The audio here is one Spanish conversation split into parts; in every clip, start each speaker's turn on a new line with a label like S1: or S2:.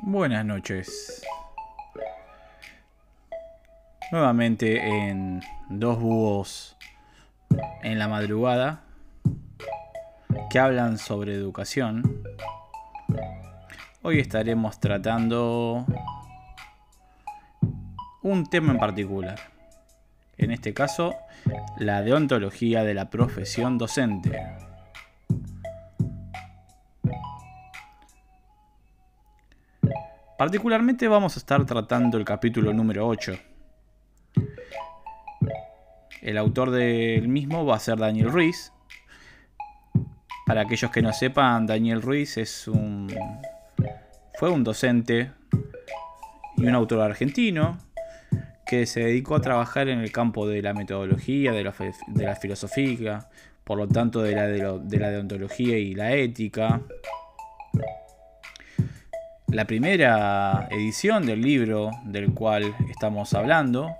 S1: Buenas noches. Nuevamente en Dos Búhos en la madrugada que hablan sobre educación. Hoy estaremos tratando un tema en particular. En este caso, la deontología de la profesión docente. Particularmente vamos a estar tratando el capítulo número 8. El autor del mismo va a ser Daniel Ruiz. Para aquellos que no sepan, Daniel Ruiz es un fue un docente y un autor argentino que se dedicó a trabajar en el campo de la metodología, de la, filosofía, por lo tanto de la, de la deontología y la ética. La primera edición del libro del cual estamos hablando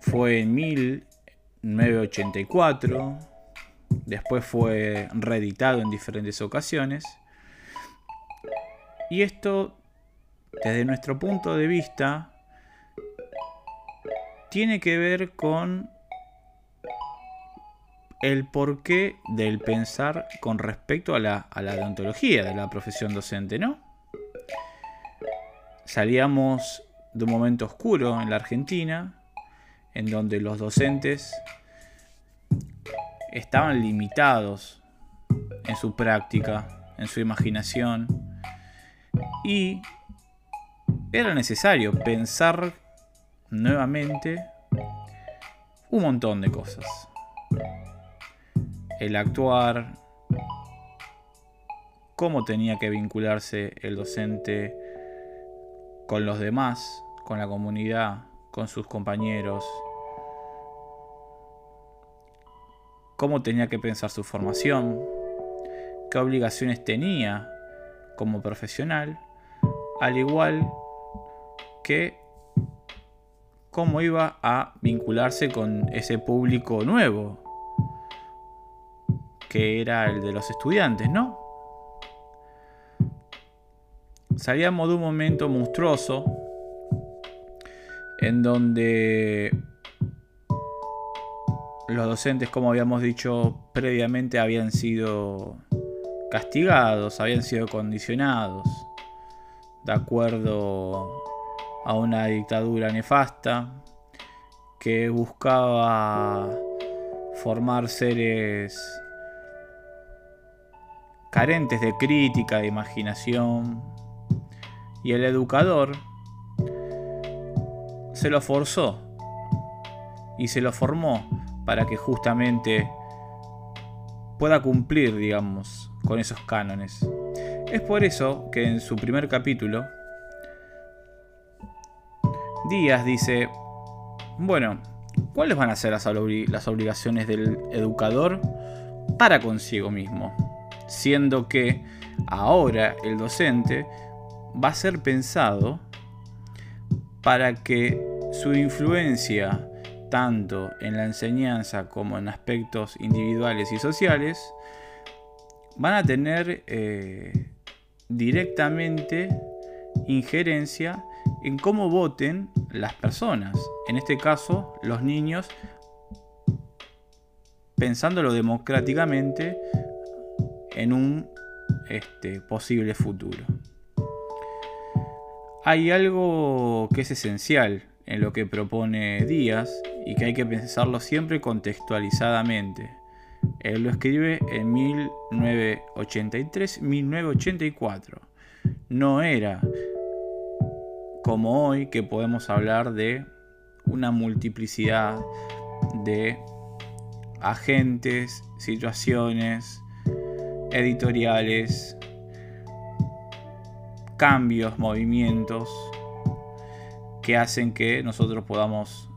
S1: fue en 1984, después fue reeditado en diferentes ocasiones. Y esto, desde nuestro punto de vista, tiene que ver con el porqué del pensar con respecto a la, a la deontología de la profesión docente, ¿no? Salíamos de un momento oscuro en la Argentina, en donde los docentes estaban limitados en su práctica, en su imaginación, y era necesario pensar nuevamente un montón de cosas el actuar, cómo tenía que vincularse el docente con los demás, con la comunidad, con sus compañeros, cómo tenía que pensar su formación, qué obligaciones tenía como profesional, al igual que cómo iba a vincularse con ese público nuevo, que era el de los estudiantes, ¿no? Salíamos de un momento monstruoso en donde los docentes, como habíamos dicho previamente, habían sido castigados, habían sido condicionados de acuerdo a una dictadura nefasta que buscaba formar seres carentes de crítica, de imaginación, y el educador se lo forzó y se lo formó para que justamente pueda cumplir, digamos, con esos cánones. Es por eso que en su primer capítulo, Díaz dice, bueno, ¿cuáles van a ser las, obligaciones del educador para consigo mismo? Siendo que ahora el docente va a ser pensado para que su influencia tanto en la enseñanza como en aspectos individuales y sociales van a tener eh, directamente injerencia en cómo voten las personas, en este caso los niños, pensándolo democráticamente en un este, posible futuro. Hay algo que es esencial en lo que propone Díaz y que hay que pensarlo siempre contextualizadamente. Él lo escribe en 1983-1984. No era como hoy que podemos hablar de una multiplicidad de agentes, situaciones, editoriales, cambios, movimientos que hacen que nosotros podamos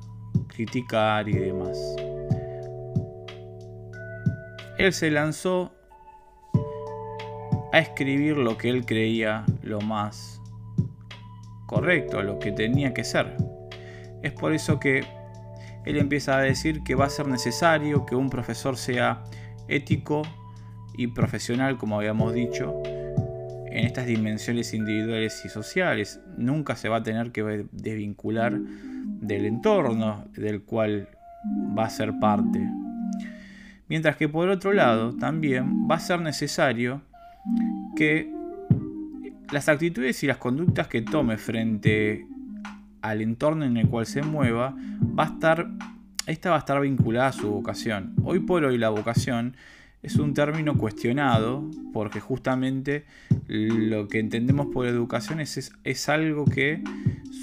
S1: criticar y demás. Él se lanzó a escribir lo que él creía lo más correcto, lo que tenía que ser. Es por eso que él empieza a decir que va a ser necesario que un profesor sea ético, y profesional, como habíamos dicho, en estas dimensiones individuales y sociales. Nunca se va a tener que desvincular del entorno del cual va a ser parte. Mientras que por otro lado también va a ser necesario que las actitudes y las conductas que tome frente al entorno en el cual se mueva va a estar esta va a estar vinculada a su vocación. Hoy por hoy la vocación es un término cuestionado porque justamente lo que entendemos por educación es, es, algo que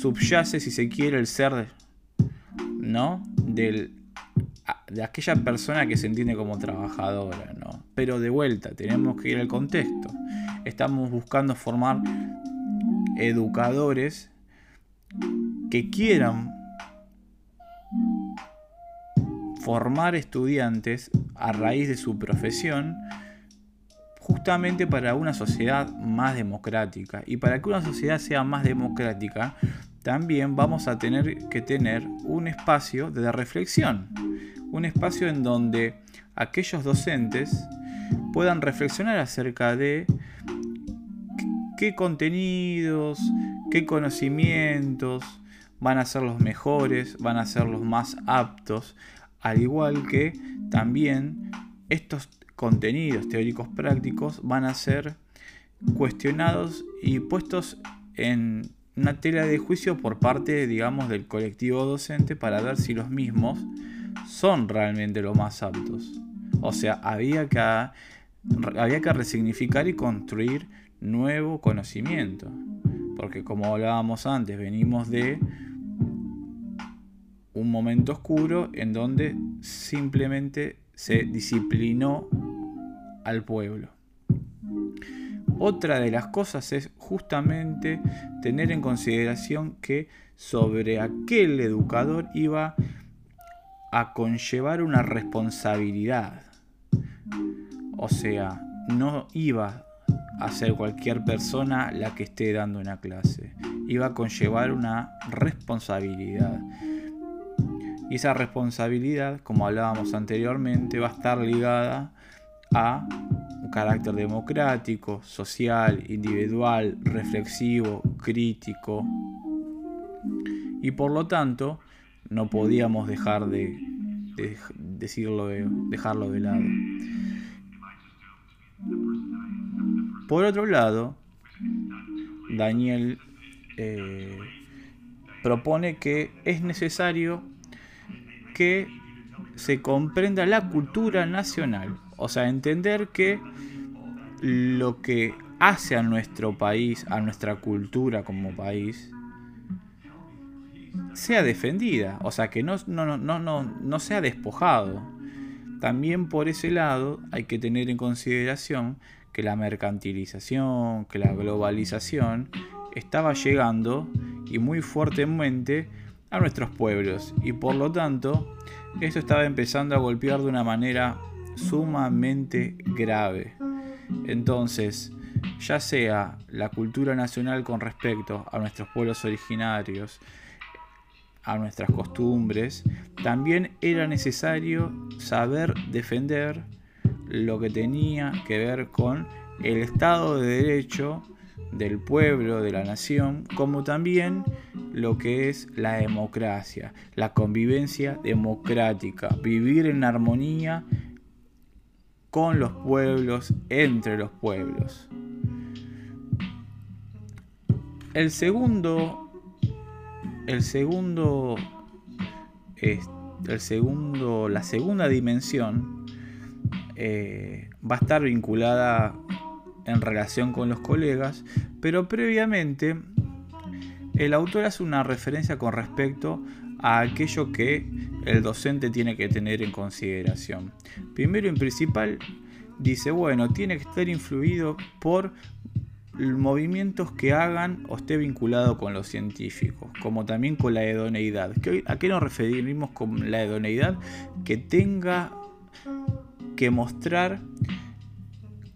S1: subyace, si se quiere, el ser, ¿no? Del, de aquella persona que se entiende como trabajadora, ¿no? Pero de vuelta, tenemos que ir al contexto. Estamos buscando formar educadores que quieran formar estudiantes a raíz de su profesión justamente para una sociedad más democrática. Y para que una sociedad sea más democrática, también vamos a tener que tener un espacio de reflexión. Un espacio en donde aquellos docentes puedan reflexionar acerca de qué contenidos, qué conocimientos van a ser los mejores, van a ser los más aptos al igual que también estos contenidos teóricos prácticos van a ser cuestionados y puestos en una tela de juicio por parte, digamos, del colectivo docente para ver si los mismos son realmente los más aptos. O sea, había que, había que resignificar y construir nuevo conocimiento. Porque como hablábamos antes, venimos de un momento oscuro en donde simplemente se disciplinó al pueblo. Otra de las cosas es justamente tener en consideración que sobre aquel educador iba a conllevar una responsabilidad. O sea, no iba a ser cualquier persona la que esté dando una clase. Iba a conllevar una responsabilidad. Y esa responsabilidad, como hablábamos anteriormente, va a estar ligada a un carácter democrático, social, individual, reflexivo, crítico. Y por lo tanto, no podíamos dejar de, decirlo dejarlo de lado. Por otro lado, Daniel eh, propone que es necesario que se comprenda la cultura nacional. O sea, entender que lo que hace a nuestro país, a nuestra cultura como país, sea defendida. O sea, que no, no, no, no, no sea despojado. También por ese lado hay que tener en consideración que la mercantilización, que la globalización estaba llegando y muy fuertemente a nuestros pueblos y por lo tanto esto estaba empezando a golpear de una manera sumamente grave. Entonces, ya sea la cultura nacional con respecto a nuestros pueblos originarios, a nuestras costumbres, también era necesario saber defender lo que tenía que ver con el Estado de Derecho del pueblo, de la nación, como también lo que es la democracia, la convivencia democrática, vivir en armonía con los pueblos, entre los pueblos. El segundo, el segundo, el segundo, la segunda dimensión eh, va a estar vinculada en relación con los colegas, pero previamente el autor hace una referencia con respecto a aquello que el docente tiene que tener en consideración. Primero y principal, dice, bueno, tiene que estar influido por movimientos que hagan o esté vinculado con los científicos, como también con la hedoneidad. ¿A qué nos referimos con la hedoneidad? Que tenga que mostrar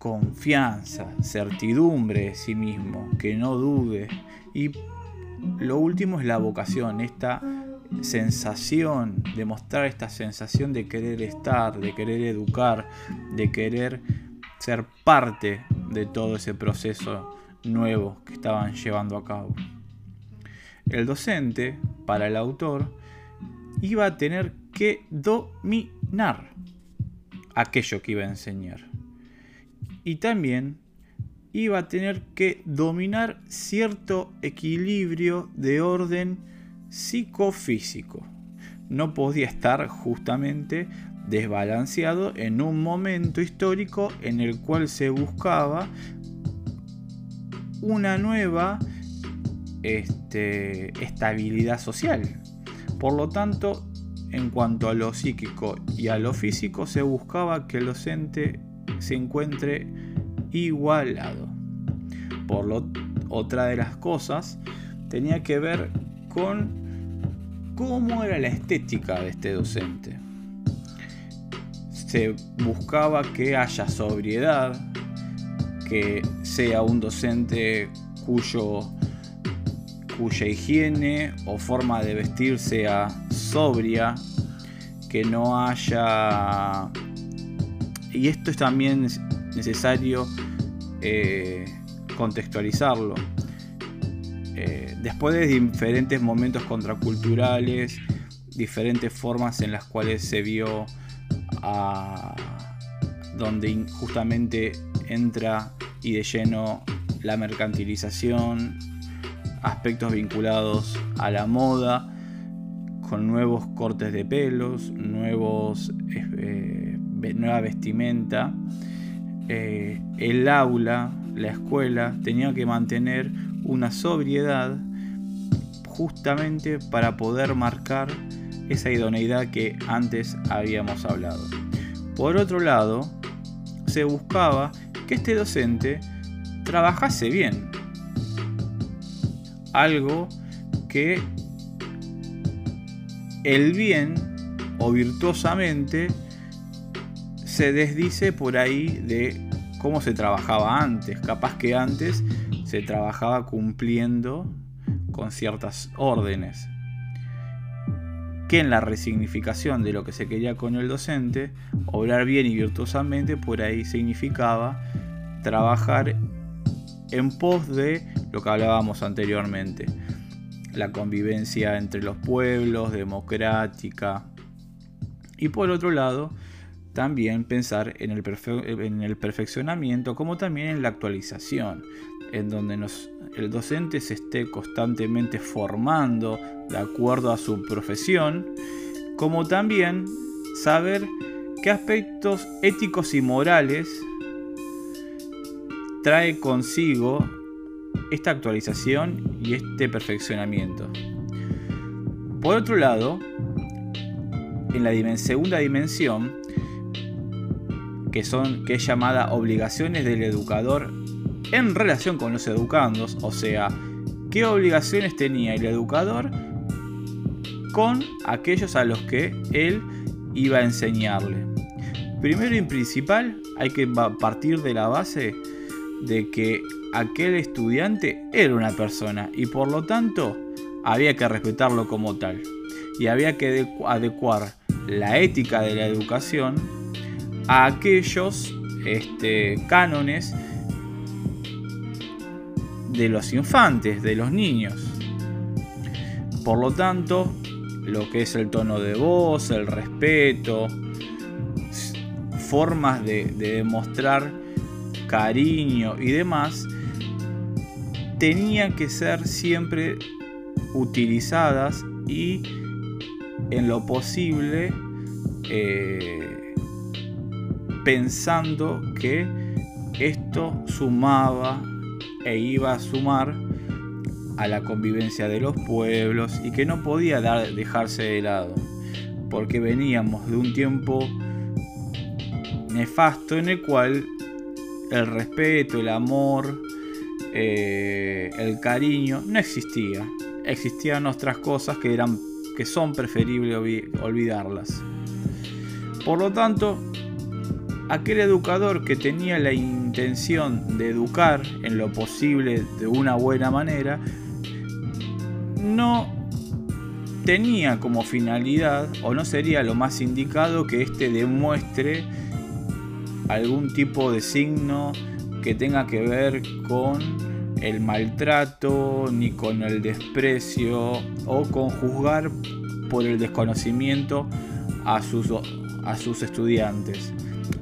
S1: confianza, certidumbre de sí mismo, que no dude. Y lo último es la vocación, esta sensación, de mostrar esta sensación de querer estar, de querer educar, de querer ser parte de todo ese proceso nuevos que estaban llevando a cabo. El docente, para el autor, iba a tener que dominar aquello que iba a enseñar. Y también iba a tener que dominar cierto equilibrio de orden psicofísico. No podía estar justamente desbalanceado en un momento histórico en el cual se buscaba una nueva este, estabilidad social. Por lo tanto, en cuanto a lo psíquico y a lo físico, se buscaba que el docente se encuentre igualado. Por lo otra de las cosas tenía que ver con cómo era la estética de este docente. Se buscaba que haya sobriedad, que sea un docente cuyo cuya higiene o forma de vestir sea sobria, que no haya... Y esto es también necesario eh, contextualizarlo. Eh, después de diferentes momentos contraculturales, diferentes formas en las cuales se vio a donde justamente entra y de lleno la mercantilización, aspectos vinculados a la moda, con nuevos cortes de pelos, nuevos, eh, nueva vestimenta. Eh, el aula, la escuela, tenía que mantener una sobriedad justamente para poder marcar esa idoneidad que antes habíamos hablado. Por otro lado, se buscaba que este docente trabajase bien, algo que el bien o virtuosamente se desdice por ahí de cómo se trabajaba antes. Capaz que antes se trabajaba cumpliendo con ciertas órdenes. Que en la resignificación de lo que se quería con el docente, obrar bien y virtuosamente por ahí significaba trabajar en pos de lo que hablábamos anteriormente, la convivencia entre los pueblos, democrática, y por otro lado, también pensar en el, en el perfeccionamiento como también en la actualización, en donde el docente se esté constantemente formando de acuerdo a su profesión, como también saber qué aspectos éticos y morales trae consigo esta actualización y este perfeccionamiento. Por otro lado, en la segunda dimensión, que, son, que es llamada obligaciones del educador en relación con los educandos, o sea, qué obligaciones tenía el educador con aquellos a los que él iba a enseñarle. Primero y principal, hay que partir de la base de que aquel estudiante era una persona y por lo tanto había que respetarlo como tal y había que adecuar la ética de la educación a aquellos este, cánones de los infantes, de los niños. Por lo tanto, lo que es el tono de voz, el respeto, formas de demostrar cariño y demás, tenían que ser siempre utilizadas y en lo posible eh, pensando que esto sumaba e iba a sumar a la convivencia de los pueblos y que no podía dar, dejarse de lado, porque veníamos de un tiempo nefasto en el cual el respeto, el amor, eh, el cariño, no existía. Existían otras cosas que, eran, que son preferibles olvidarlas. Por lo tanto, aquel educador que tenía la intención de educar en lo posible de una buena manera, no tenía como finalidad o no sería lo más indicado que éste demuestre algún tipo de signo que tenga que ver con el maltrato, ni con el desprecio o con juzgar por el desconocimiento a sus, a sus estudiantes.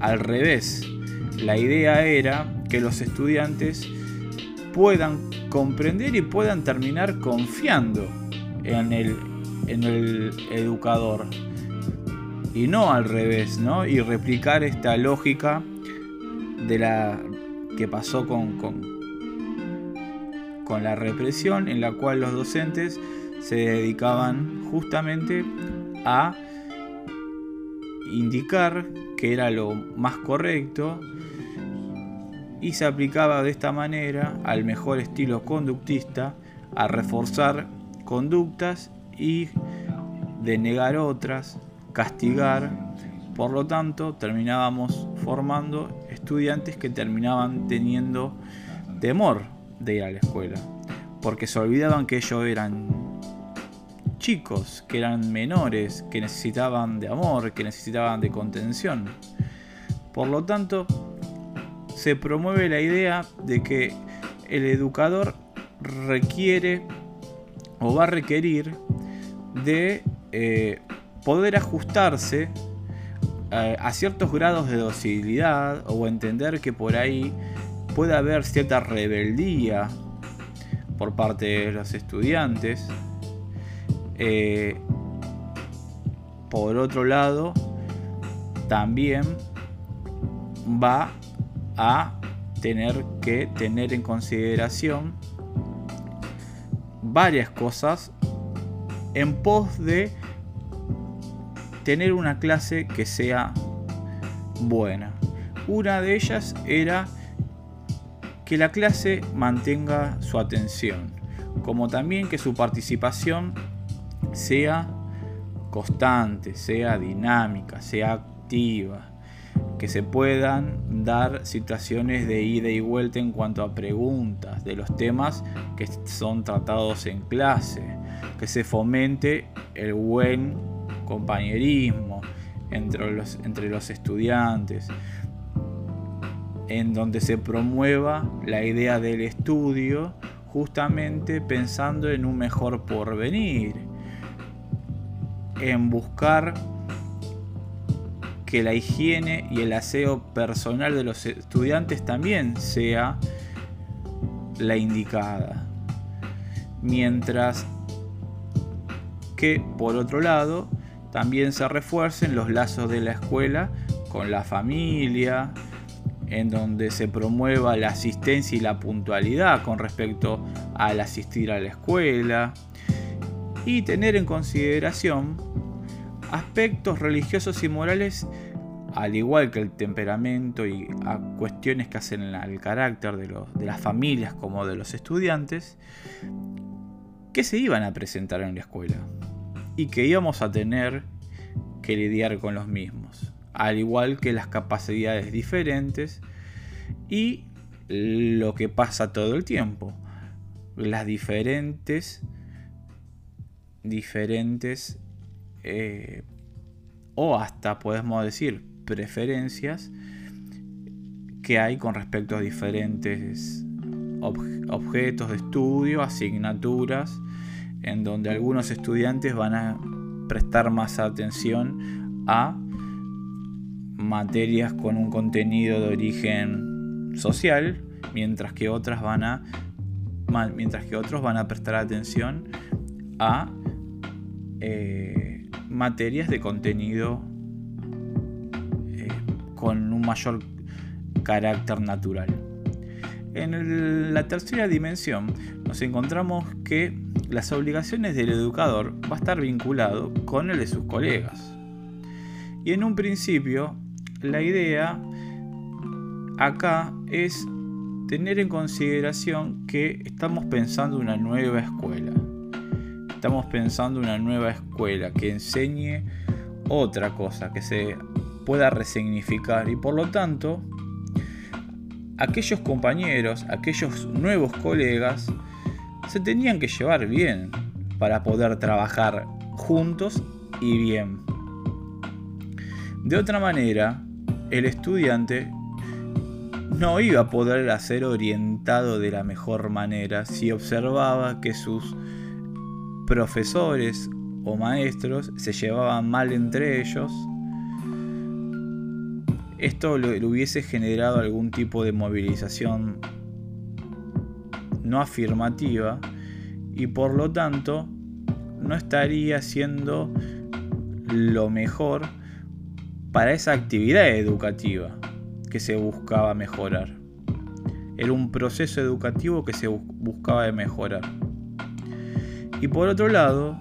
S1: Al revés, la idea era que los estudiantes puedan comprender y puedan terminar confiando en el, en el educador. Y no al revés, ¿no? Y replicar esta lógica de la que pasó con, con, con la represión, en la cual los docentes se dedicaban justamente a indicar que era lo más correcto y se aplicaba de esta manera al mejor estilo conductista a reforzar conductas y denegar otras, castigar. Por lo tanto, terminábamos formando estudiantes que terminaban teniendo temor de ir a la escuela, porque se olvidaban que ellos eran chicos, que eran menores, que necesitaban de amor, que necesitaban de contención. Por lo tanto, se promueve la idea de que el educador requiere o va a requerir de eh, poder ajustarse eh, a ciertos grados de docilidad o entender que por ahí puede haber cierta rebeldía por parte de los estudiantes. Eh, por otro lado, también va a tener que tener en consideración varias cosas en pos de tener una clase que sea buena. Una de ellas era que la clase mantenga su atención, como también que su participación sea constante, sea dinámica, sea activa que se puedan dar situaciones de ida y vuelta en cuanto a preguntas de los temas que son tratados en clase, que se fomente el buen compañerismo entre los, entre los estudiantes, en donde se promueva la idea del estudio justamente pensando en un mejor porvenir, en buscar que la higiene y el aseo personal de los estudiantes también sea la indicada. Mientras que, por otro lado, también se refuercen los lazos de la escuela con la familia, en donde se promueva la asistencia y la puntualidad con respecto al asistir a la escuela, y tener en consideración aspectos religiosos y morales, al igual que el temperamento y cuestiones que hacen al carácter de, de las familias como de los estudiantes, que se iban a presentar en la escuela y que íbamos a tener que lidiar con los mismos, al igual que las capacidades diferentes y lo que pasa todo el tiempo, las diferentes diferentes eh, o hasta podemos decir preferencias que hay con respecto a diferentes objetos de estudio, asignaturas, en donde algunos estudiantes van a prestar más atención a materias con un contenido de origen social, mientras que otras van a mientras que otros van a prestar atención a eh, materias de contenido eh, con un mayor carácter natural. En la tercera dimensión nos encontramos que las obligaciones del educador va a estar vinculado con el de sus colegas. Y en un principio, la idea acá es tener en consideración que estamos pensando una nueva escuela. Estamos pensando una nueva escuela que enseñe otra cosa, que se pueda resignificar y por lo tanto aquellos compañeros, aquellos nuevos colegas se tenían que llevar bien para poder trabajar juntos y bien. De otra manera, el estudiante no iba a poder ser orientado de la mejor manera si observaba que sus profesores o maestros se llevaban mal entre ellos. Esto le hubiese generado algún tipo de movilización no afirmativa y por lo tanto no estaría siendo lo mejor para esa actividad educativa que se buscaba mejorar. Era un proceso educativo que se buscaba mejorar. Y por otro lado,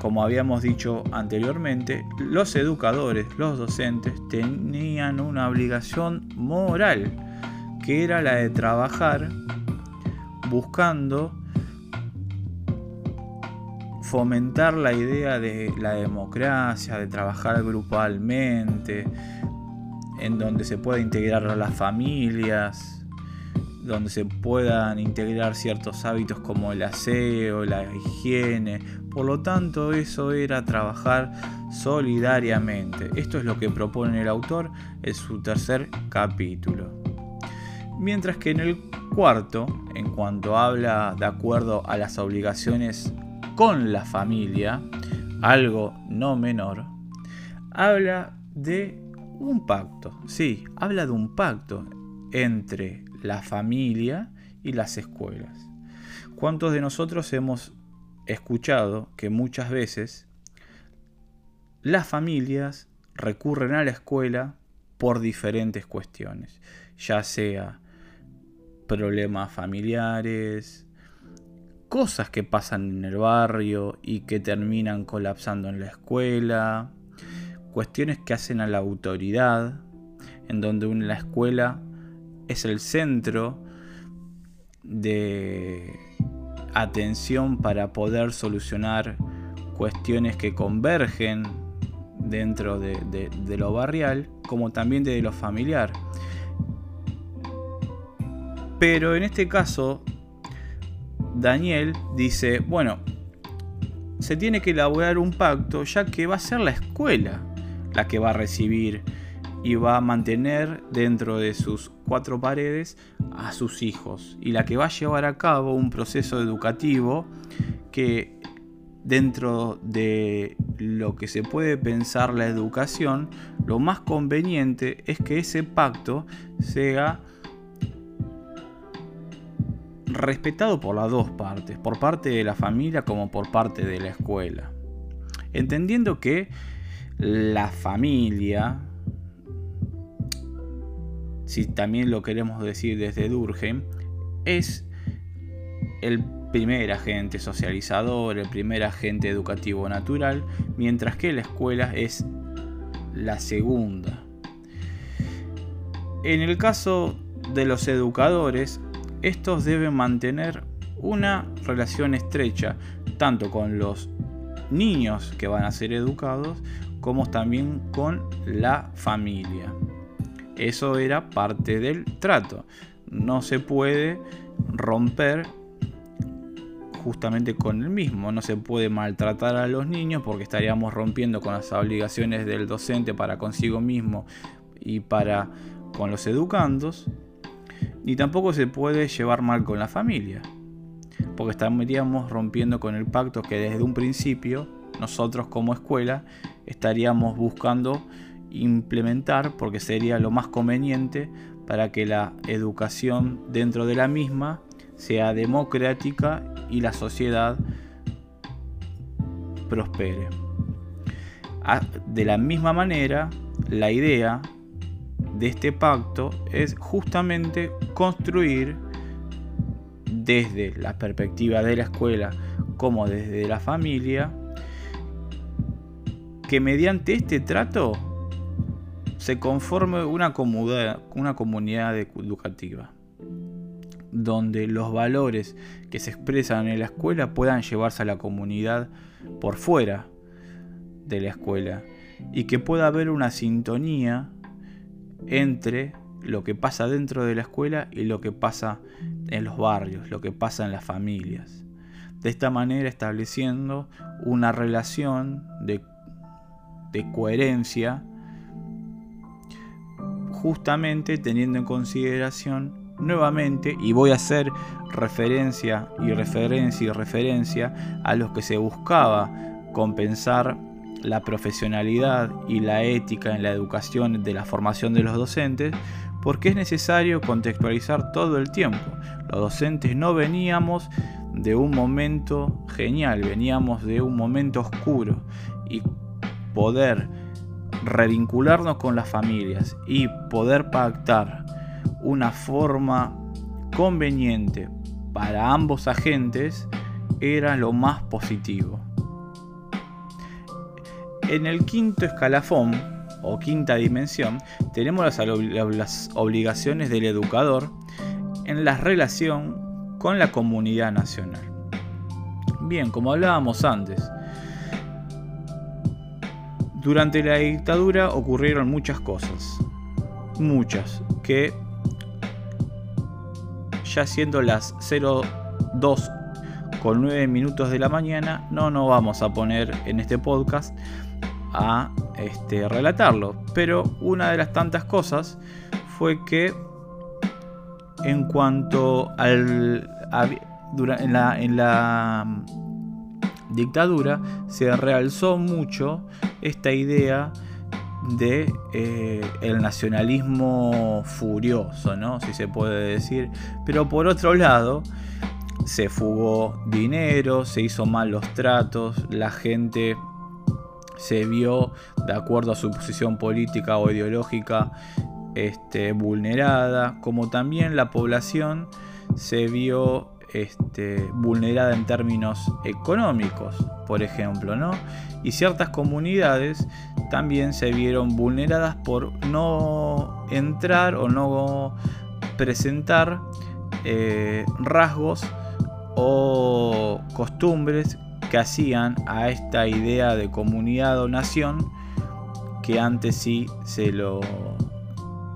S1: como habíamos dicho anteriormente, los educadores, los docentes, tenían una obligación moral, que era la de trabajar buscando fomentar la idea de la democracia, de trabajar grupalmente, en donde se pueda integrar a las familias, donde se puedan integrar ciertos hábitos como el aseo, la higiene. Por lo tanto, eso era trabajar solidariamente. Esto es lo que propone el autor en su tercer capítulo. Mientras que en el cuarto, en cuanto habla de acuerdo a las obligaciones con la familia, algo no menor, habla de un pacto, sí, habla de un pacto entre la familia y las escuelas. ¿Cuántos de nosotros hemos escuchado que muchas veces las familias recurren a la escuela por diferentes cuestiones, ya sea problemas familiares, cosas que pasan en el barrio y que terminan colapsando en la escuela, cuestiones que hacen a la autoridad, en donde la escuela es el centro de atención para poder solucionar cuestiones que convergen dentro de, lo barrial, como también de lo familiar. Pero en este caso Daniel dice, bueno, se tiene que elaborar un pacto ya que va a ser la escuela la que va a recibir y va a mantener dentro de sus cuatro paredes a sus hijos y la que va a llevar a cabo un proceso educativo que dentro de lo que se puede pensar la educación, lo más conveniente es que ese pacto sea respetado por las dos partes, por parte de la familia como por parte de la escuela. Entendiendo que la familia, si también lo queremos decir desde Durkheim, es el primer agente socializador, el primer agente educativo natural, mientras que la escuela es la segunda. En el caso de los educadores, estos deben mantener una relación estrecha tanto con los niños que van a ser educados como también con la familia. Eso era parte del trato. No se puede romper justamente con el mismo. No se puede maltratar a los niños porque estaríamos rompiendo con las obligaciones del docente para consigo mismo y para con los educandos ni tampoco se puede llevar mal con la familia, porque estaríamos rompiendo con el pacto que desde un principio nosotros como escuela estaríamos buscando implementar porque sería lo más conveniente para que la educación dentro de la misma sea democrática y la sociedad prospere. De la misma manera, la idea de este pacto es justamente construir desde la perspectiva de la escuela como desde la familia que mediante este trato se conforme una comunidad, una comunidad educativa donde los valores que se expresan en la escuela puedan llevarse a la comunidad por fuera de la escuela y que pueda haber una sintonía entre lo que pasa dentro de la escuela y lo que pasa en los barrios, lo que pasa en las familias. De esta manera estableciendo una relación de, coherencia justamente teniendo en consideración nuevamente, y voy a hacer referencia y referencia y referencia a los que se buscaba compensar la profesionalidad y la ética en la educación de la formación de los docentes, porque es necesario contextualizar todo el tiempo. Los docentes no veníamos de un momento genial, veníamos de un momento oscuro y poder revincularnos con las familias y poder pactar una forma conveniente para ambos agentes era lo más positivo. En el quinto escalafón o quinta dimensión tenemos las, obligaciones del educador en la relación con la comunidad nacional. Bien, como hablábamos antes, durante la dictadura ocurrieron muchas cosas, muchas, que ya siendo las 02 con 9 minutos de la mañana, no nos vamos a poner en este podcast a este, relatarlo. Pero una de las tantas cosas fue que en cuanto al... en, la, en la mm, dictadura se realzó mucho esta idea de eh, el nacionalismo furioso, ¿no? Si se puede decir. Pero por otro lado, se fugó dinero, se hizo mal los tratos, la gente se vio, de acuerdo a su posición política o ideológica, este, vulnerada, como también la población se vio este, vulnerada en términos económicos, por ejemplo, ¿no? Y ciertas comunidades también se vieron vulneradas por no entrar o no presentar eh, rasgos o costumbres que hacían a esta idea de comunidad o nación que antes sí se lo,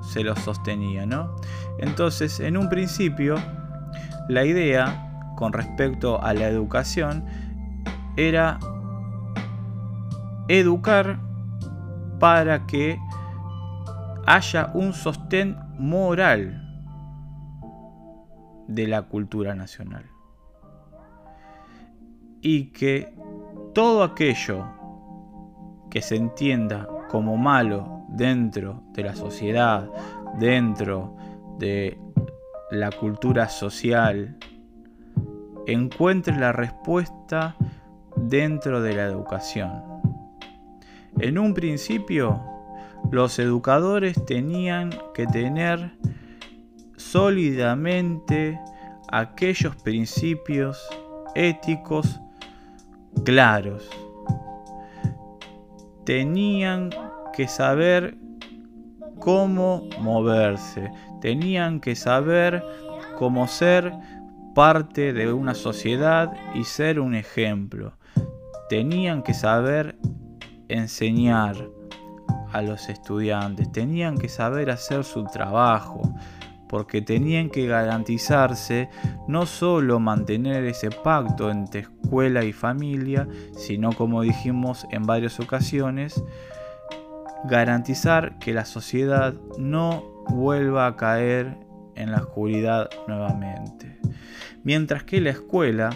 S1: se lo sostenía. ¿no? Entonces, en un principio, la idea con respecto a la educación era educar para que haya un sostén moral de la cultura nacional. Y que todo aquello que se entienda como malo dentro de la sociedad, dentro de la cultura social, encuentre la respuesta dentro de la educación. En un principio, los educadores tenían que tener sólidamente aquellos principios éticos claros. Tenían que saber cómo moverse, tenían que saber cómo ser parte de una sociedad y ser un ejemplo. Tenían que saber enseñar a los estudiantes, tenían que saber hacer su trabajo, porque tenían que garantizarse no solo mantener ese pacto entre escuela y familia, sino como dijimos en varias ocasiones, garantizar que la sociedad no vuelva a caer en la oscuridad nuevamente. Mientras que la escuela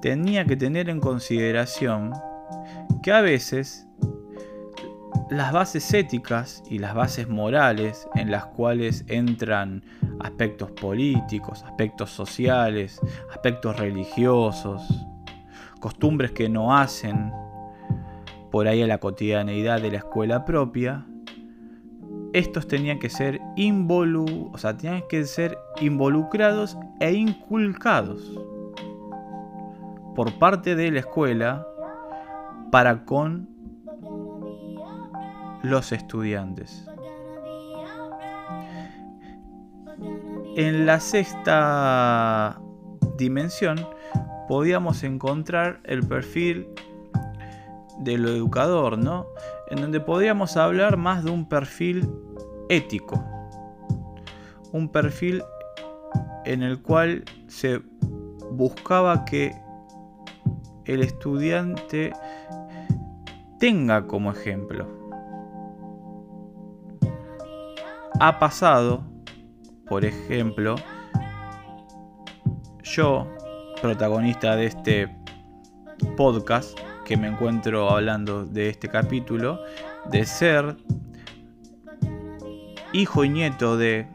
S1: tenía que tener en consideración que a veces las bases éticas y las bases morales en las cuales entran aspectos políticos, aspectos sociales, aspectos religiosos, costumbres que no hacen por ahí a la cotidianeidad de la escuela propia, estos tenían que ser, involu o sea, tenían que ser involucrados e inculcados por parte de la escuela para con los estudiantes. En la sexta dimensión podíamos encontrar el perfil del educador, ¿no? En donde podríamos hablar más de un perfil ético. Un perfil en el cual se buscaba que el estudiante tenga como ejemplo ha pasado, por ejemplo, yo, protagonista de este podcast, que me encuentro hablando de este capítulo, de ser hijo y nieto de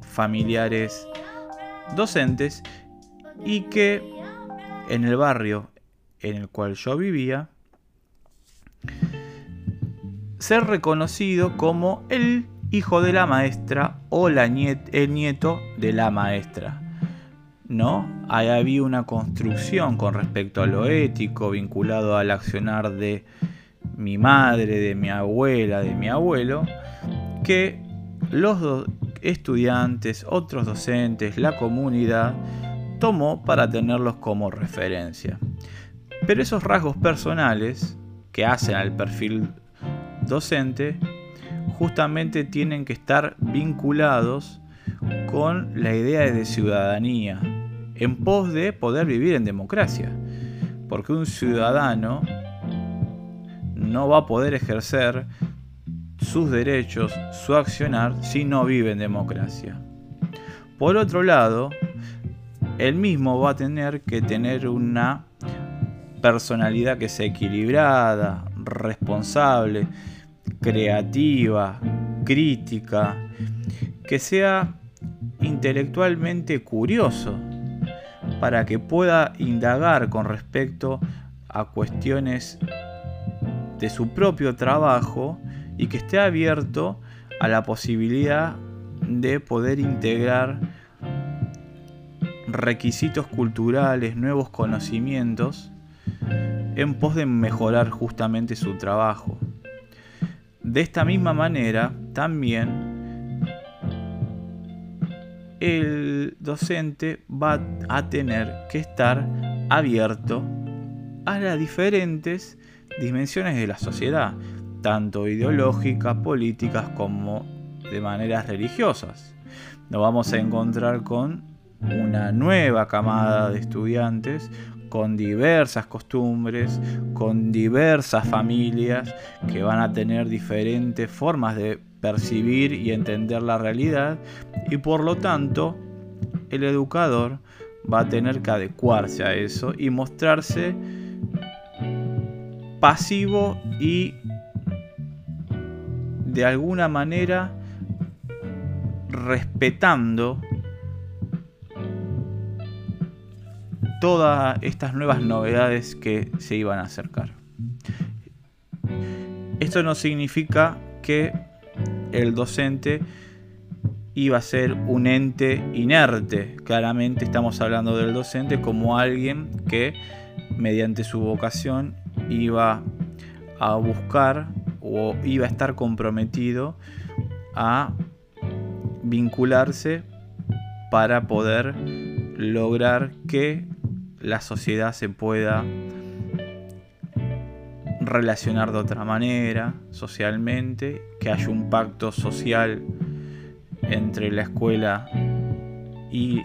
S1: familiares docentes y que en el barrio en el cual yo vivía, ser reconocido como el hijo de la maestra o la el nieto de la maestra. ¿No? Ahí había una construcción con respecto a lo ético vinculado al accionar de mi madre, de mi abuela, de mi abuelo, que los estudiantes, otros docentes, la comunidad tomó para tenerlos como referencia. Pero esos rasgos personales que hacen al perfil docente justamente tienen que estar vinculados con la idea de ciudadanía, en pos de poder vivir en democracia. Porque un ciudadano no va a poder ejercer sus derechos, su accionar, si no vive en democracia. Por otro lado, él mismo va a tener que tener una personalidad que sea equilibrada, responsable, creativa, crítica, que sea intelectualmente curioso, para que pueda indagar con respecto a cuestiones de su propio trabajo y que esté abierto a la posibilidad de poder integrar requisitos culturales, nuevos conocimientos en pos de mejorar justamente su trabajo. De esta misma manera, también el docente va a tener que estar abierto a las diferentes dimensiones de la sociedad, tanto ideológicas, políticas como de maneras religiosas. Nos vamos a encontrar con una nueva camada de estudiantes con diversas costumbres, con diversas familias que van a tener diferentes formas de percibir y entender la realidad y por lo tanto el educador va a tener que adecuarse a eso y mostrarse pasivo y de alguna manera respetando todas estas nuevas novedades que se iban a acercar. Esto no significa que el docente iba a ser un ente inerte. Claramente estamos hablando del docente como alguien que mediante su vocación iba a buscar o iba a estar comprometido a vincularse para poder lograr que la sociedad se pueda relacionar de otra manera socialmente, que haya un pacto social entre la escuela y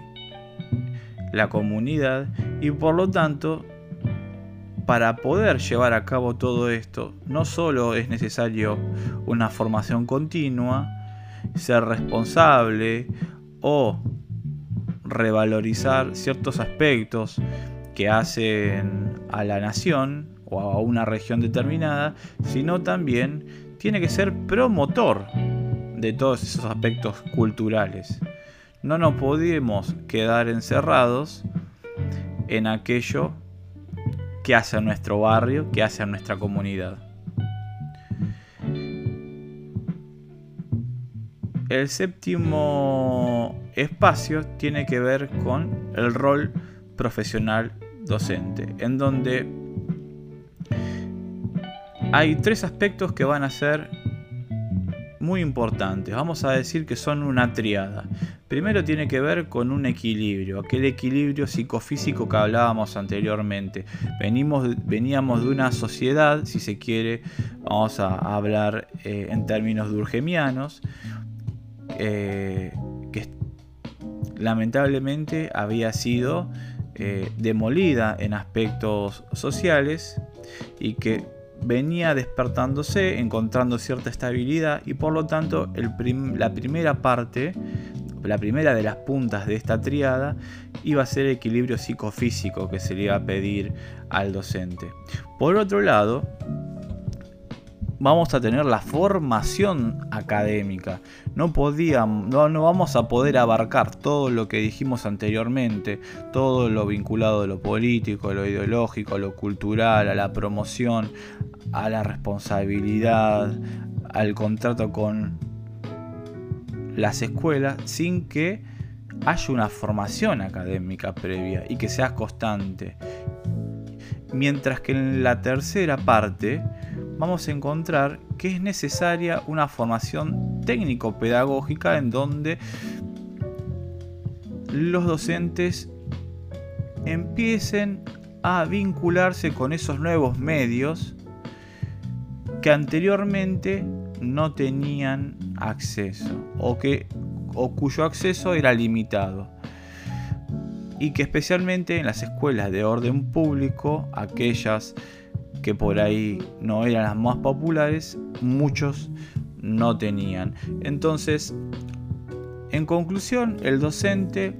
S1: la comunidad. Y por lo tanto para poder llevar a cabo todo esto no solo es necesario una formación continua, ser responsable o revalorizar ciertos aspectos que hacen a la nación o a una región determinada, sino también tiene que ser promotor de todos esos aspectos culturales. No nos podemos quedar encerrados en aquello que hace a nuestro barrio, que hace a nuestra comunidad. El séptimo espacio tiene que ver con el rol profesional docente, en donde hay tres aspectos que van a ser muy importantes. Vamos a decir que son una triada. Primero tiene que ver con un equilibrio, aquel equilibrio psicofísico que hablábamos anteriormente. Venimos, veníamos de una sociedad, si se quiere, vamos a hablar eh, en términos durgemianos, eh, que lamentablemente había sido eh, demolida en aspectos sociales y que venía despertándose, encontrando cierta estabilidad y por lo tanto la primera parte, la primera de las puntas de esta triada iba a ser el equilibrio psicofísico que se le iba a pedir al docente. Por otro lado, vamos a tener la formación académica. No, podíamos, no, vamos a poder abarcar todo lo que dijimos anteriormente, todo lo vinculado a lo político, lo ideológico, lo cultural, a la promoción, a la responsabilidad, al contrato con las escuelas, sin que haya una formación académica previa y que sea constante. Mientras que en la tercera parte vamos a encontrar que es necesaria una formación técnico-pedagógica en donde los docentes empiecen a vincularse con esos nuevos medios que anteriormente no tenían acceso o, que, o cuyo acceso era limitado y que especialmente en las escuelas de orden público, aquellas que por ahí no eran las más populares, muchos no tenían. Entonces, en conclusión, el docente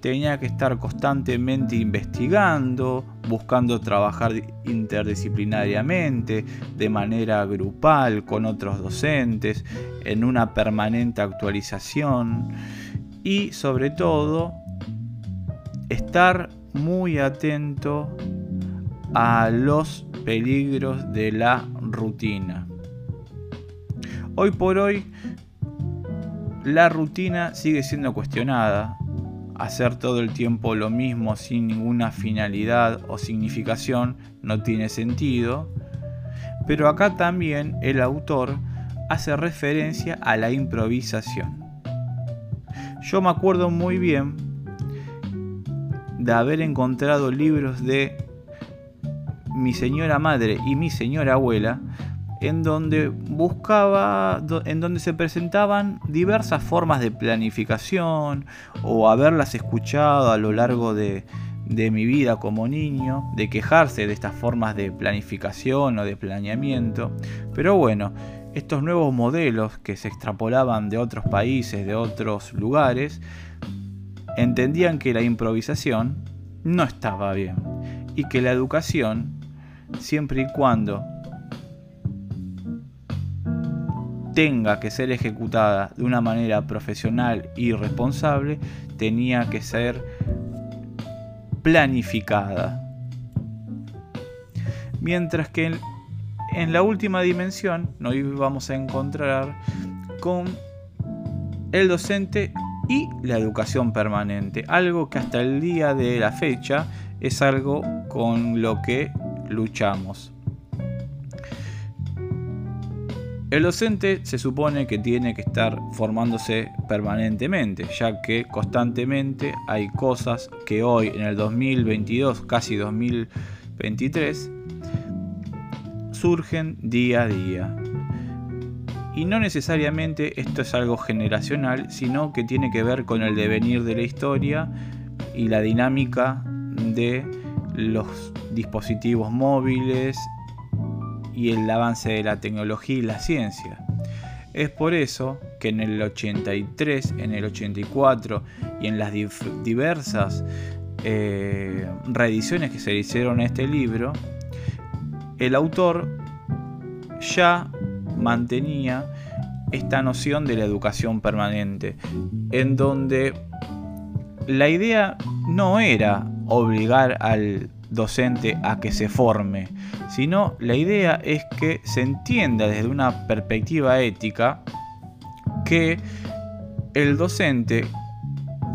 S1: tenía que estar constantemente investigando, buscando trabajar interdisciplinariamente, de manera grupal, con otros docentes, en una permanente actualización y sobre todo estar muy atento a los peligros de la rutina. Hoy por hoy la rutina sigue siendo cuestionada. Hacer todo el tiempo lo mismo sin ninguna finalidad o significación no tiene sentido. Pero acá también el autor hace referencia a la improvisación. Yo me acuerdo muy bien de haber encontrado libros de mi señora madre y mi señora abuela, en donde buscaba, en donde se presentaban diversas formas de planificación o haberlas escuchado a lo largo de, de mi vida como niño, de quejarse de estas formas de planificación o de planeamiento. Pero bueno, estos nuevos modelos que se extrapolaban de otros países, de otros lugares, entendían que la improvisación no estaba bien y que la educación siempre y cuando tenga que ser ejecutada de una manera profesional y responsable, tenía que ser planificada. Mientras que en, la última dimensión nos vamos a encontrar con el docente y la educación permanente, algo que hasta el día de la fecha es algo con lo que luchamos. El docente se supone que tiene que estar formándose permanentemente, ya que constantemente hay cosas que hoy en el 2022, casi 2023, surgen día a día. Y no necesariamente esto es algo generacional, sino que tiene que ver con el devenir de la historia y la dinámica de los dispositivos móviles y el avance de la tecnología y la ciencia. Es por eso que en el 83, en el 84 y en las diversas eh, reediciones que se hicieron a este libro, el autor ya mantenía esta noción de la educación permanente, en donde la idea no era obligar al docente a que se forme, sino la idea es que se entienda desde una perspectiva ética que el docente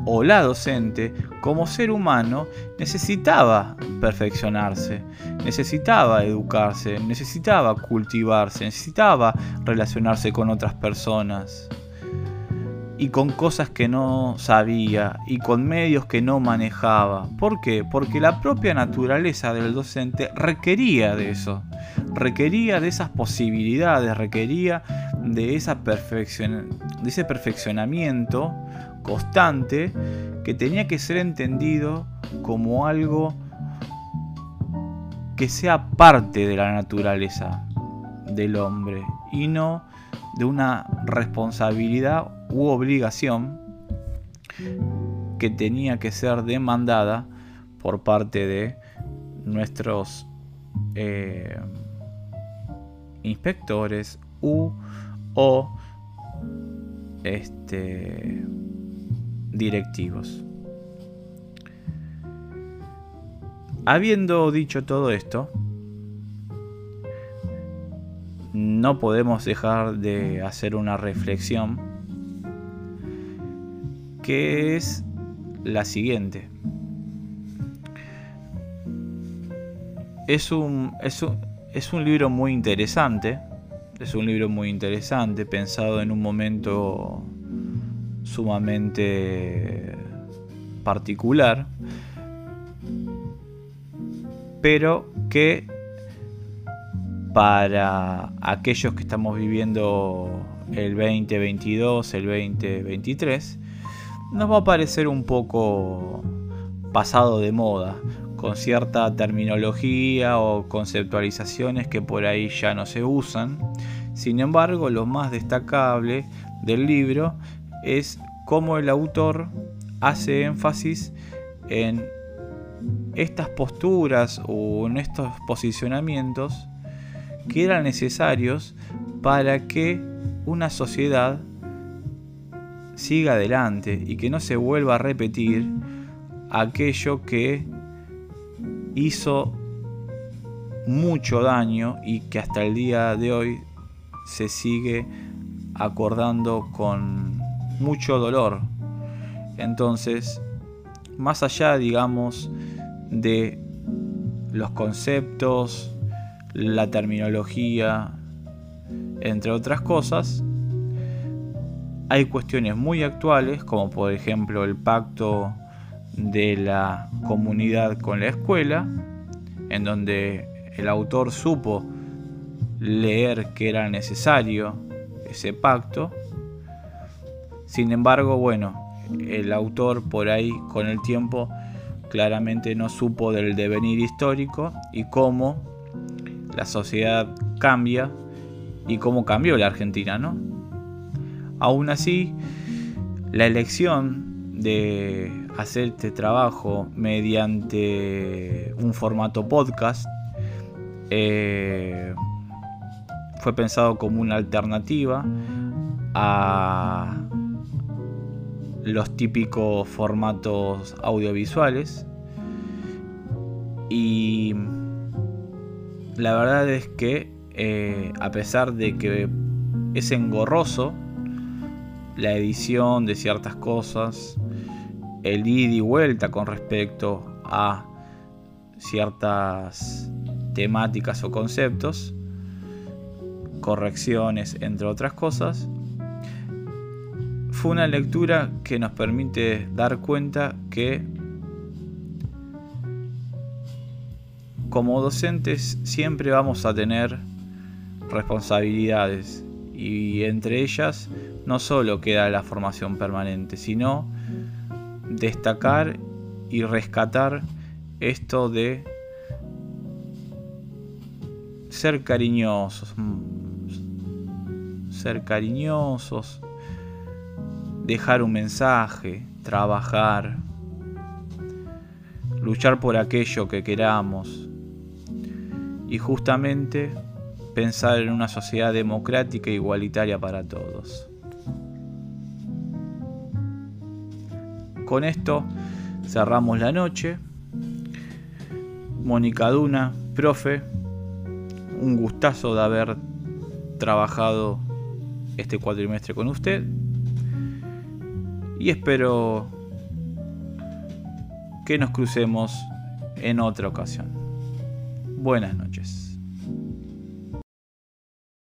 S1: o la docente como ser humano necesitaba perfeccionarse, necesitaba educarse, necesitaba cultivarse, necesitaba relacionarse con otras personas y con cosas que no sabía y con medios que no manejaba. ¿Por qué? Porque la propia naturaleza del docente requería de eso, requería de esas posibilidades, requería de, esa de ese perfeccionamiento constante que tenía que ser entendido como algo que sea parte de la naturaleza del hombre y no de una responsabilidad u obligación que tenía que ser demandada por parte de nuestros eh, inspectores u o este, directivos. Habiendo dicho todo esto, no podemos dejar de hacer una reflexión que es la siguiente. Es un, es un, es un libro muy interesante, es un libro muy interesante, pensado en un momento sumamente particular, pero que para aquellos que estamos viviendo el 2022, el 2023, nos va a parecer un poco pasado de moda, con cierta terminología o conceptualizaciones que por ahí ya no se usan. Sin embargo, lo más destacable del libro es cómo el autor hace énfasis en estas posturas o en estos posicionamientos que eran necesarios para que una sociedad siga adelante y que no se vuelva a repetir aquello que hizo mucho daño y que hasta el día de hoy se sigue acordando con mucho dolor. Entonces, más allá, digamos, de los conceptos, la terminología, entre otras cosas, hay cuestiones muy actuales, como por ejemplo el pacto de la comunidad con la escuela, en donde el autor supo leer que era necesario ese pacto. Sin embargo, bueno, el autor por ahí con el tiempo claramente no supo del devenir histórico y cómo la sociedad cambia y cómo cambió la Argentina, ¿no? Aún así, la elección de hacer este trabajo mediante un formato podcast eh, fue pensado como una alternativa a los típicos formatos audiovisuales y la verdad es que eh, a pesar de que es engorroso la edición de ciertas cosas, el ida y vuelta con respecto a ciertas temáticas o conceptos, correcciones, entre otras cosas, fue una lectura que nos permite dar cuenta que como docentes siempre vamos a tener responsabilidades y entre ellas no solo queda la formación permanente, sino destacar y rescatar esto de ser cariñosos, ser cariñosos, dejar un mensaje, trabajar, luchar por aquello que queramos y justamente pensar en una sociedad democrática e igualitaria para todos. Con esto cerramos la noche. Mónica Duna, profe, un gustazo de haber trabajado este cuatrimestre con usted y espero que nos crucemos en otra ocasión. Buenas noches.